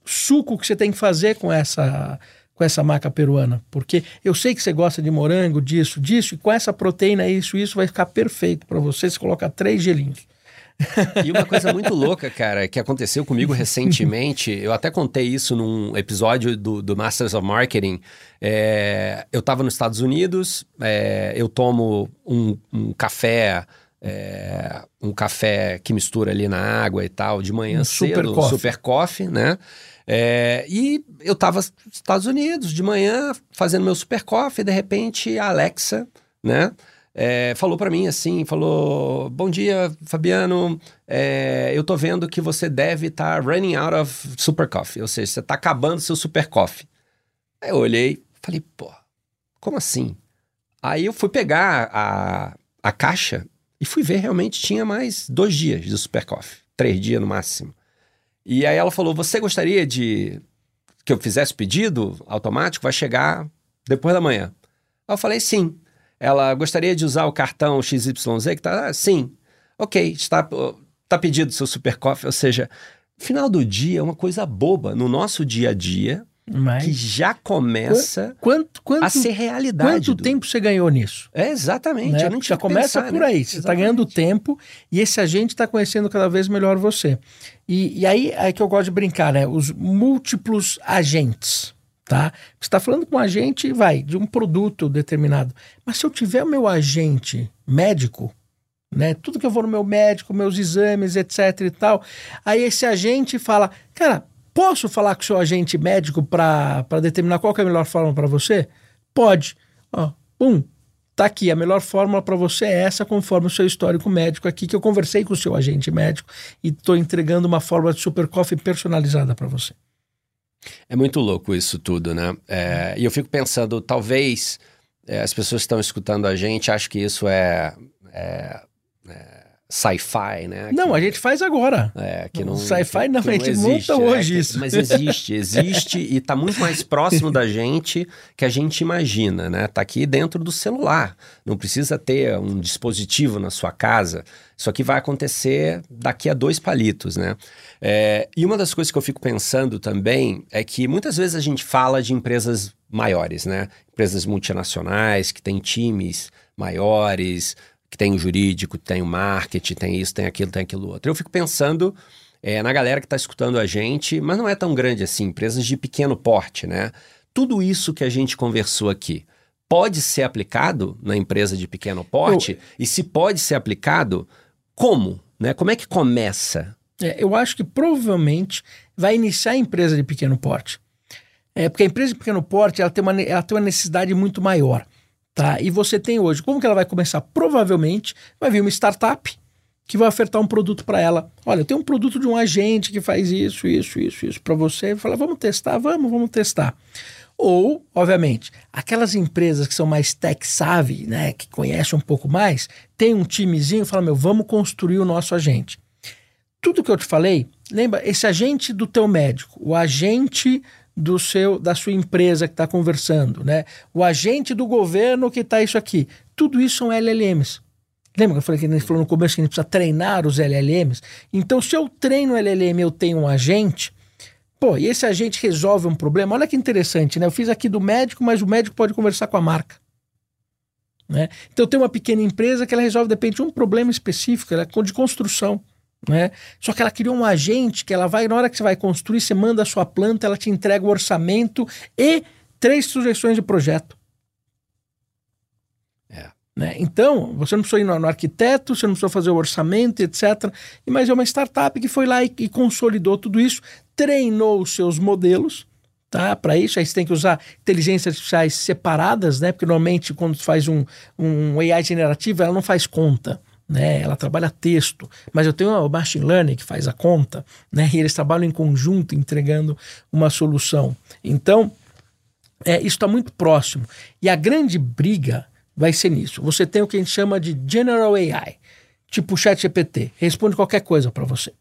suco que você tem que fazer com essa com essa maca peruana, porque eu sei que você gosta de morango, disso, disso, e com essa proteína, isso, isso vai ficar perfeito para você se colocar três gelinhos. E uma coisa *laughs* muito louca, cara, que aconteceu comigo recentemente, eu até contei isso num episódio do, do Masters of Marketing. É, eu estava nos Estados Unidos, é, eu tomo um, um café. É, um café que mistura ali na água e tal, de manhã um cedo, super coffee. super coffee, né? É, e eu estava nos Estados Unidos de manhã fazendo meu super coffee, e de repente a Alexa, né? É, falou para mim assim, falou, bom dia, Fabiano, é, eu tô vendo que você deve estar tá running out of super coffee, ou seja, você tá acabando seu super coffee. Aí eu olhei, falei, pô, como assim? Aí eu fui pegar a, a caixa e fui ver, realmente tinha mais dois dias de super coffee, três dias no máximo. E aí ela falou: Você gostaria de que eu fizesse pedido automático? Vai chegar depois da manhã. Eu falei: Sim. Ela gostaria de usar o cartão XYZ que tá? Ah, sim. Ok, está, está pedido seu super coffee. Ou seja, final do dia é uma coisa boba. No nosso dia a dia, mas... Que já começa quanto, quanto, a ser realidade. Quanto do... tempo você ganhou nisso? É, exatamente. Né? já começa pensar, por né? aí. Você está ganhando tempo e esse agente está conhecendo cada vez melhor você. E, e aí é que eu gosto de brincar, né? Os múltiplos agentes. Tá? Você está falando com um agente, vai, de um produto determinado. Mas se eu tiver o meu agente médico, né? Tudo que eu vou no meu médico, meus exames, etc e tal. Aí esse agente fala, cara, Posso falar com o seu agente médico para determinar qual é a melhor forma para você? Pode. Ó, um, tá aqui, a melhor fórmula para você é essa, conforme o seu histórico médico aqui, que eu conversei com o seu agente médico e estou entregando uma fórmula de super coffee personalizada para você. É muito louco isso tudo, né? É, e eu fico pensando, talvez é, as pessoas que estão escutando a gente acham que isso é, é, é sci-fi, né? Não, que, a gente faz agora. É, que não. Sci-fi não, a gente existe, monta hoje é, isso. Mas existe, existe e está muito mais próximo da gente que a gente imagina, né? Tá aqui dentro do celular. Não precisa ter um dispositivo na sua casa. Isso aqui vai acontecer daqui a dois palitos, né? É, e uma das coisas que eu fico pensando também é que muitas vezes a gente fala de empresas maiores, né? Empresas multinacionais que têm times maiores, que tem o jurídico, tem o marketing, tem isso, tem aquilo, tem aquilo outro. Eu fico pensando é, na galera que está escutando a gente, mas não é tão grande assim, empresas de pequeno porte, né? Tudo isso que a gente conversou aqui pode ser aplicado na empresa de pequeno porte? Eu... E se pode ser aplicado, como? Né? Como é que começa? É, eu acho que provavelmente vai iniciar a empresa de pequeno porte. É, porque a empresa de pequeno porte ela tem, uma, ela tem uma necessidade muito maior. Tá? E você tem hoje, como que ela vai começar? Provavelmente vai vir uma startup que vai ofertar um produto para ela. Olha, eu tenho um produto de um agente que faz isso, isso, isso, isso para você. Fala, vamos testar, vamos, vamos testar. Ou, obviamente, aquelas empresas que são mais tech savvy, né, que conhecem um pouco mais, tem um timezinho, fala, meu, vamos construir o nosso agente. Tudo que eu te falei, lembra, esse agente do teu médico, o agente do seu da sua empresa que está conversando, né? O agente do governo que está isso aqui. Tudo isso são LLMs. Lembra que eu falei que a gente falou no começo que a gente precisa treinar os LLMs? Então, se eu treino LLM eu tenho um agente, Pô, e esse agente resolve um problema? Olha que interessante, né? Eu fiz aqui do médico, mas o médico pode conversar com a marca. Né? Então, tem uma pequena empresa que ela resolve, de repente, um problema específico, ela é de construção. Né? Só que ela criou um agente que ela vai, na hora que você vai construir, você manda a sua planta, ela te entrega o orçamento e três sugestões de projeto. É. Né? Então, você não precisou ir no, no, arquiteto, você não precisou fazer o orçamento, etc. Mas é uma startup que foi lá e, e consolidou tudo isso, treinou os seus modelos, tá? Para isso, aí você tem que usar inteligências artificiais separadas, né? Porque normalmente quando faz um, um AI generativo, ela não faz conta. Né, ela trabalha texto, mas eu tenho o machine learning que faz a conta, né, e eles trabalham em conjunto entregando uma solução. Então, é, isso está muito próximo. E a grande briga vai ser nisso. Você tem o que a gente chama de General AI, tipo o ChatGPT, responde qualquer coisa para você.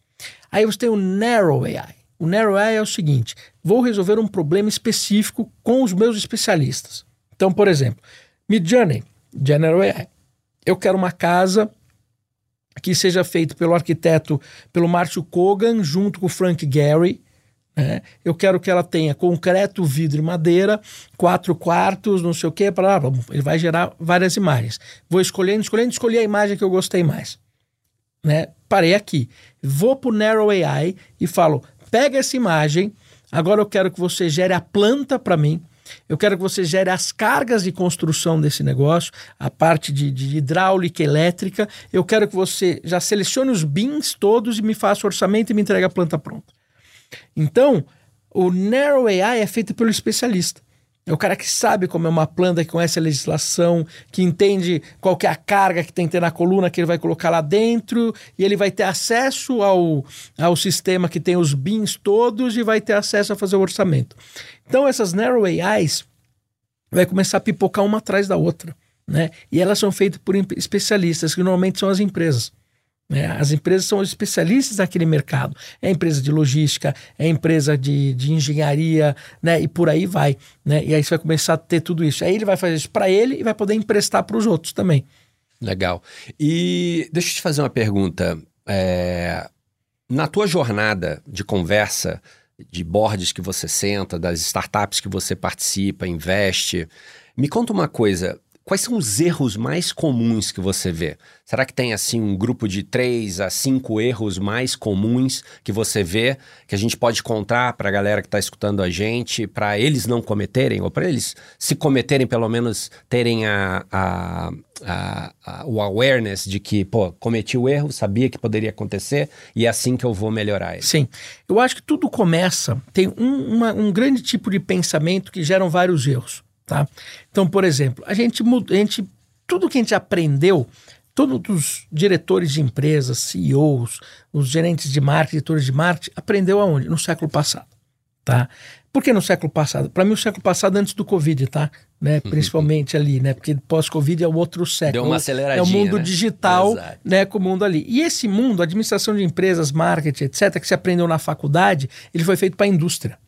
Aí você tem o Narrow AI. O Narrow AI é o seguinte: vou resolver um problema específico com os meus especialistas. Então, por exemplo, Midjourney, General AI. Eu quero uma casa que seja feita pelo arquiteto, pelo Márcio Kogan, junto com o Frank Gehry, é, eu quero que ela tenha concreto, vidro e madeira, quatro quartos, não sei o para ele vai gerar várias imagens. Vou escolhendo, escolhendo, escolhi a imagem que eu gostei mais. Né? Parei aqui. Vou para o Narrow AI e falo: pega essa imagem, agora eu quero que você gere a planta para mim. Eu quero que você gere as cargas de construção desse negócio, a parte de, de hidráulica, elétrica. Eu quero que você já selecione os bins todos e me faça o orçamento e me entregue a planta pronta. Então, o Narrow AI é feito pelo especialista. É o cara que sabe como é uma planta, que conhece a legislação, que entende qual que é a carga que tem que ter na coluna que ele vai colocar lá dentro, e ele vai ter acesso ao, ao sistema que tem os bins todos e vai ter acesso a fazer o orçamento. Então essas Narrow AIs vai começar a pipocar uma atrás da outra, né? E elas são feitas por especialistas, que normalmente são as empresas. Né? As empresas são especialistas naquele mercado. É empresa de logística, é empresa de, de engenharia, né? E por aí vai. Né? E aí você vai começar a ter tudo isso. Aí ele vai fazer isso para ele e vai poder emprestar para os outros também. Legal. E deixa eu te fazer uma pergunta. É... Na tua jornada de conversa, de boards que você senta, das startups que você participa, investe, me conta uma coisa. Quais são os erros mais comuns que você vê? Será que tem assim um grupo de três a cinco erros mais comuns que você vê que a gente pode contar para a galera que está escutando a gente, para eles não cometerem ou para eles se cometerem pelo menos terem a, a, a, a, o awareness de que pô cometi o erro, sabia que poderia acontecer e é assim que eu vou melhorar ele. Sim, eu acho que tudo começa tem um, uma, um grande tipo de pensamento que geram vários erros. Tá? Então, por exemplo, a gente, a gente tudo que a gente aprendeu, todos os diretores de empresas, CEOs, os gerentes de marketing, editores de marketing, aprendeu aonde? No século passado, tá? Por que no século passado? Para mim, o século passado antes do Covid, tá? Né? *laughs* Principalmente ali, né? Porque pós-Covid é o outro século. Deu uma aceleradinha, É o mundo né? digital, Exato. né? Com o mundo ali. E esse mundo, administração de empresas, marketing, etc., que se aprendeu na faculdade, ele foi feito para a indústria.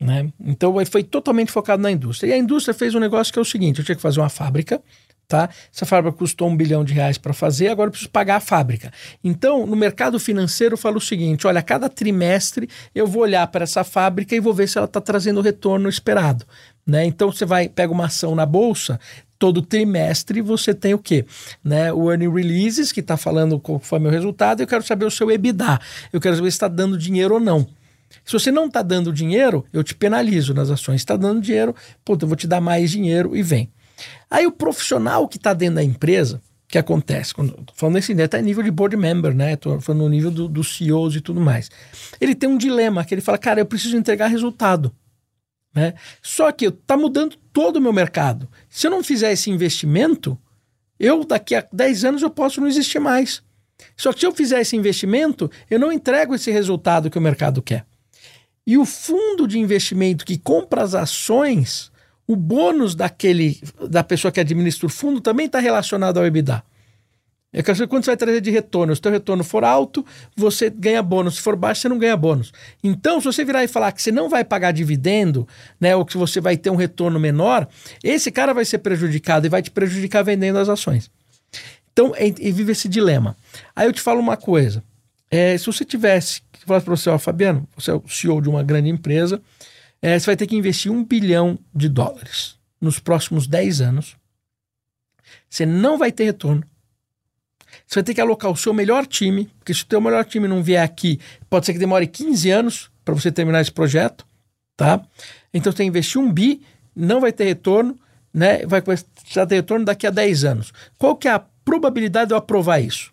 Né? Então foi totalmente focado na indústria. E a indústria fez um negócio que é o seguinte: eu tinha que fazer uma fábrica, tá? Essa fábrica custou um bilhão de reais para fazer, agora eu preciso pagar a fábrica. Então, no mercado financeiro, eu falo o seguinte: olha, cada trimestre eu vou olhar para essa fábrica e vou ver se ela está trazendo o retorno esperado. Né? Então você vai, pega uma ação na bolsa, todo trimestre você tem o quê? Né? O earning releases, que está falando qual foi meu resultado, eu quero saber o seu EBITDA. Eu quero saber se está dando dinheiro ou não. Se você não está dando dinheiro, eu te penalizo nas ações. Está dando dinheiro, puta, eu vou te dar mais dinheiro e vem. Aí o profissional que está dentro da empresa, que acontece? Quando, falando nesse até tá nível de board member, né? Falando no nível dos do CEOs e tudo mais. Ele tem um dilema que ele fala, cara, eu preciso entregar resultado. Né? Só que está mudando todo o meu mercado. Se eu não fizer esse investimento, eu daqui a 10 anos eu posso não existir mais. Só que se eu fizer esse investimento, eu não entrego esse resultado que o mercado quer. E o fundo de investimento que compra as ações, o bônus daquele da pessoa que administra o fundo também está relacionado ao EBITDA. É que quando você vai trazer de retorno, se o teu retorno for alto, você ganha bônus. Se for baixo, você não ganha bônus. Então, se você virar e falar que você não vai pagar dividendo, né, ou que você vai ter um retorno menor, esse cara vai ser prejudicado e vai te prejudicar vendendo as ações. Então, e vive esse dilema. Aí eu te falo uma coisa. É, se você tivesse, que falasse para você, ó, Fabiano, você é o CEO de uma grande empresa, é, você vai ter que investir um bilhão de dólares nos próximos 10 anos. Você não vai ter retorno. Você vai ter que alocar o seu melhor time, porque se o teu melhor time não vier aqui, pode ser que demore 15 anos para você terminar esse projeto, tá? Então você tem que investir um bi, não vai ter retorno, né? Vai ter retorno daqui a 10 anos. Qual que é a probabilidade de eu aprovar isso?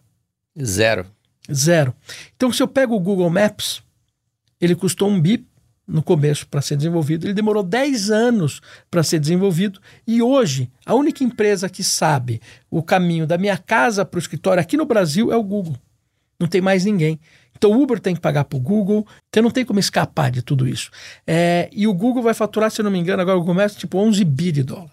Zero. Zero. Então, se eu pego o Google Maps, ele custou um bi no começo para ser desenvolvido, ele demorou 10 anos para ser desenvolvido e hoje a única empresa que sabe o caminho da minha casa para o escritório aqui no Brasil é o Google. Não tem mais ninguém. Então o Uber tem que pagar para o Google, então não tem como escapar de tudo isso. É, e o Google vai faturar, se eu não me engano, agora o começo, tipo 11 bi de dólar.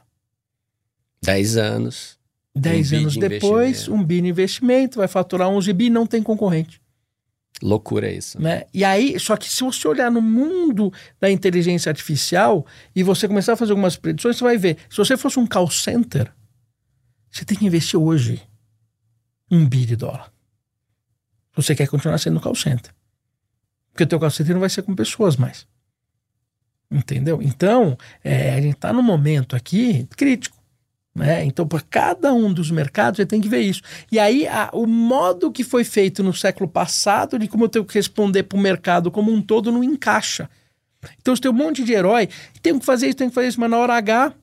10 anos. 10 um anos de depois, um bi de investimento, vai faturar 11 bi, não tem concorrente. Loucura isso. Né? E aí, só que se você olhar no mundo da inteligência artificial e você começar a fazer algumas predições, você vai ver. Se você fosse um call center, você tem que investir hoje um bi de dólar. Você quer continuar sendo um call center. Porque o teu call center não vai ser com pessoas mais. Entendeu? Então, é, a gente está num momento aqui crítico. Né? Então, para cada um dos mercados, você tem que ver isso. E aí, a, o modo que foi feito no século passado, de como eu tenho que responder para o mercado como um todo, não encaixa. Então, você tem um monte de herói, tem que fazer isso, tem que fazer isso, mas na hora H,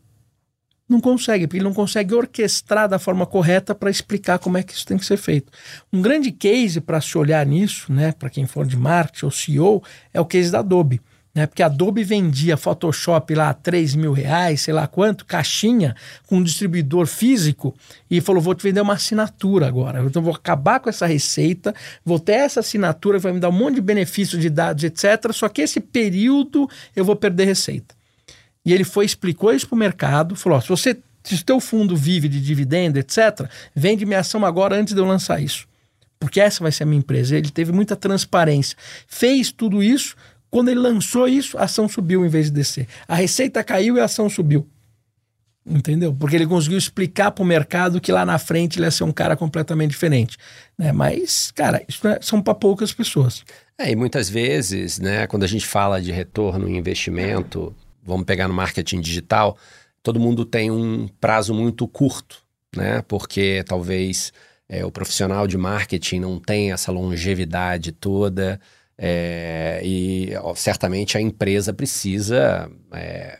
não consegue, porque ele não consegue orquestrar da forma correta para explicar como é que isso tem que ser feito. Um grande case para se olhar nisso, né, para quem for de marketing ou CEO, é o case da Adobe né? Porque a Adobe vendia Photoshop lá a 3 mil reais, sei lá quanto, caixinha, com um distribuidor físico, e falou: vou te vender uma assinatura agora. Então vou acabar com essa receita, vou ter essa assinatura, vai me dar um monte de benefícios de dados, etc. Só que esse período eu vou perder receita. E ele foi, explicou isso para o mercado, falou: se você. Se o teu fundo vive de dividendo, etc., vende minha ação agora antes de eu lançar isso porque essa vai ser a minha empresa. Ele teve muita transparência. Fez tudo isso, quando ele lançou isso, a ação subiu em vez de descer. A receita caiu e a ação subiu. Entendeu? Porque ele conseguiu explicar para o mercado que lá na frente ele ia ser um cara completamente diferente. Né? Mas, cara, isso é, são para poucas pessoas. É, e muitas vezes, né, quando a gente fala de retorno em investimento, vamos pegar no marketing digital, todo mundo tem um prazo muito curto, né? Porque talvez é, o profissional de marketing não tenha essa longevidade toda. É, e ó, certamente a empresa precisa é,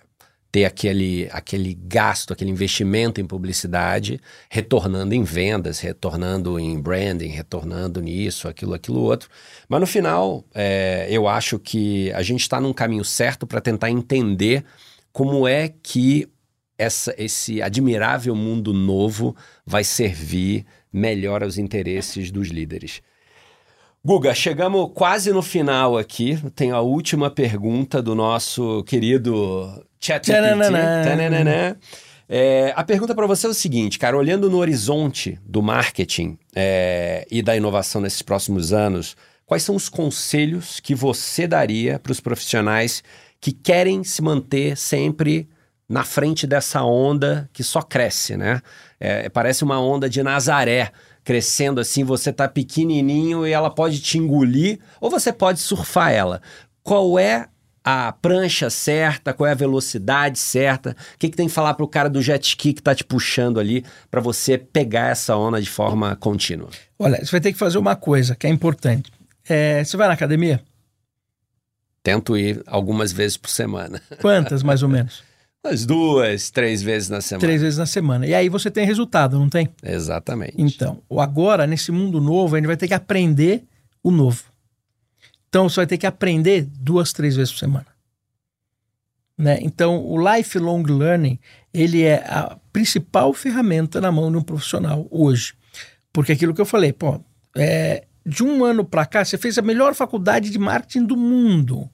ter aquele, aquele gasto, aquele investimento em publicidade, retornando em vendas, retornando em branding, retornando nisso, aquilo, aquilo outro. Mas no final, é, eu acho que a gente está num caminho certo para tentar entender como é que essa, esse admirável mundo novo vai servir melhor aos interesses dos líderes. Guga, chegamos quase no final aqui. Tenho a última pergunta do nosso querido ChatGPT. É, a pergunta para você é o seguinte, cara, olhando no horizonte do marketing é, e da inovação nesses próximos anos, quais são os conselhos que você daria para os profissionais que querem se manter sempre na frente dessa onda que só cresce, né? É, parece uma onda de Nazaré crescendo assim, você tá pequenininho e ela pode te engolir, ou você pode surfar ela. Qual é a prancha certa, qual é a velocidade certa, o que, que tem que falar para o cara do jet ski que está te puxando ali para você pegar essa onda de forma contínua? Olha, você vai ter que fazer uma coisa que é importante. É, você vai na academia? Tento ir algumas vezes por semana. Quantas, mais ou *laughs* menos? Umas duas, três vezes na semana. Três vezes na semana. E aí você tem resultado, não tem? Exatamente. Então, agora, nesse mundo novo, a gente vai ter que aprender o novo. Então, você vai ter que aprender duas, três vezes por semana. Né? Então, o lifelong learning, ele é a principal ferramenta na mão de um profissional hoje. Porque aquilo que eu falei, pô, é, de um ano para cá, você fez a melhor faculdade de marketing do mundo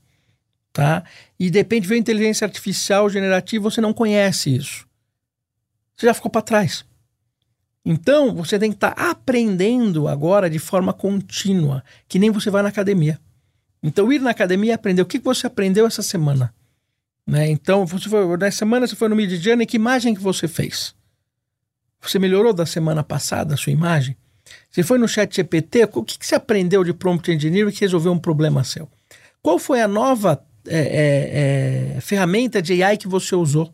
tá? E de repente vem inteligência artificial generativa, você não conhece isso. Você já ficou para trás. Então, você tem que estar tá aprendendo agora de forma contínua, que nem você vai na academia. Então, ir na academia e aprender o que você aprendeu essa semana. Né? Então, você foi, na semana você foi no Mid Journey, que imagem que você fez? Você melhorou da semana passada a sua imagem? Você foi no chat GPT, o que, que você aprendeu de prompt engineering que resolveu um problema seu? Qual foi a nova é, é, é, ferramenta de AI que você usou?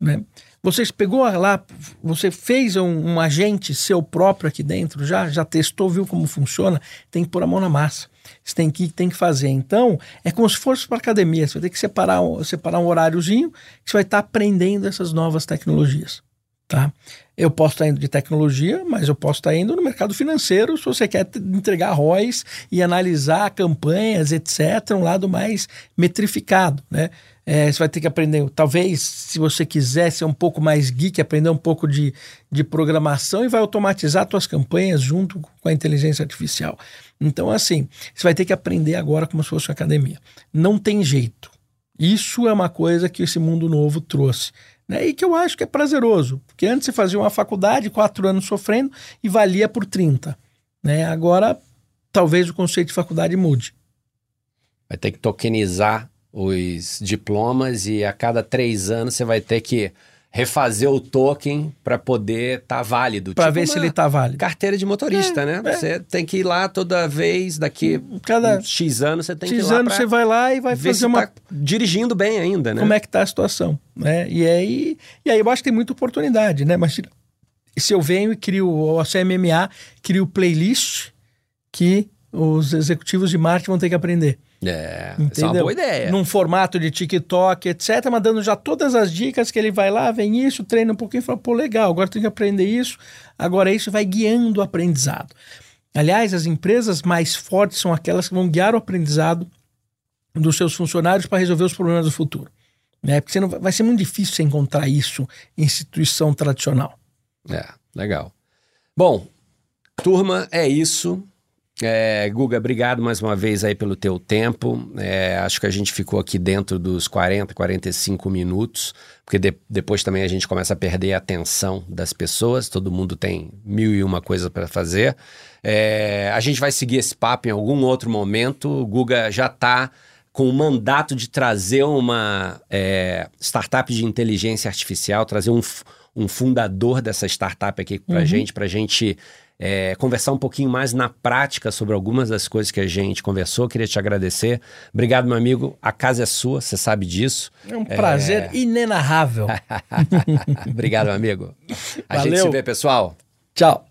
Né? Você pegou lá, você fez um, um, agente seu próprio aqui dentro, já, já testou, viu como funciona, tem que pôr a mão na massa. Você tem que, tem que fazer. Então, é como se fosse para academia. Você vai ter que separar, separar um horáriozinho que você vai estar tá aprendendo essas novas tecnologias. Tá? Eu posso estar indo de tecnologia, mas eu posso estar indo no mercado financeiro se você quer entregar ROIs e analisar campanhas, etc., um lado mais metrificado. Né? É, você vai ter que aprender, talvez, se você quiser ser um pouco mais geek, aprender um pouco de, de programação e vai automatizar suas campanhas junto com a inteligência artificial. Então, assim, você vai ter que aprender agora como se fosse uma academia. Não tem jeito. Isso é uma coisa que esse mundo novo trouxe. Né? E que eu acho que é prazeroso. Porque antes você fazia uma faculdade, quatro anos sofrendo, e valia por 30. Né? Agora, talvez o conceito de faculdade mude. Vai ter que tokenizar os diplomas e a cada três anos você vai ter que refazer o token para poder estar tá válido. Para tipo ver se ele está válido. Carteira de motorista, é, né? É. Você tem que ir lá toda vez, daqui Cada X anos você tem X que ir lá. X anos você vai lá e vai fazer uma. Tá dirigindo bem ainda, né? Como é que tá a situação. Né? E, aí, e aí eu acho que tem muita oportunidade, né? Mas se eu venho e crio, o CMMA, crio playlist que os executivos de marketing vão ter que aprender. É, Entendeu? isso é uma boa ideia. Num formato de TikTok, etc., mas dando já todas as dicas que ele vai lá, vem isso, treina um pouquinho e fala, pô, legal, agora tem que aprender isso, agora isso vai guiando o aprendizado. Aliás, as empresas mais fortes são aquelas que vão guiar o aprendizado dos seus funcionários para resolver os problemas do futuro. Né? Porque não, vai ser muito difícil você encontrar isso em instituição tradicional. É, legal. Bom, turma, é isso. É, Guga, obrigado mais uma vez aí pelo teu tempo. É, acho que a gente ficou aqui dentro dos 40, 45 minutos, porque de, depois também a gente começa a perder a atenção das pessoas, todo mundo tem mil e uma coisa para fazer. É, a gente vai seguir esse papo em algum outro momento. O Guga já está com o mandato de trazer uma é, startup de inteligência artificial, trazer um, um fundador dessa startup aqui para uhum. gente, para gente é, conversar um pouquinho mais na prática sobre algumas das coisas que a gente conversou. Queria te agradecer. Obrigado, meu amigo. A casa é sua, você sabe disso. É um prazer é... inenarrável. *laughs* Obrigado, meu amigo. A Valeu. gente se vê, pessoal. Tchau.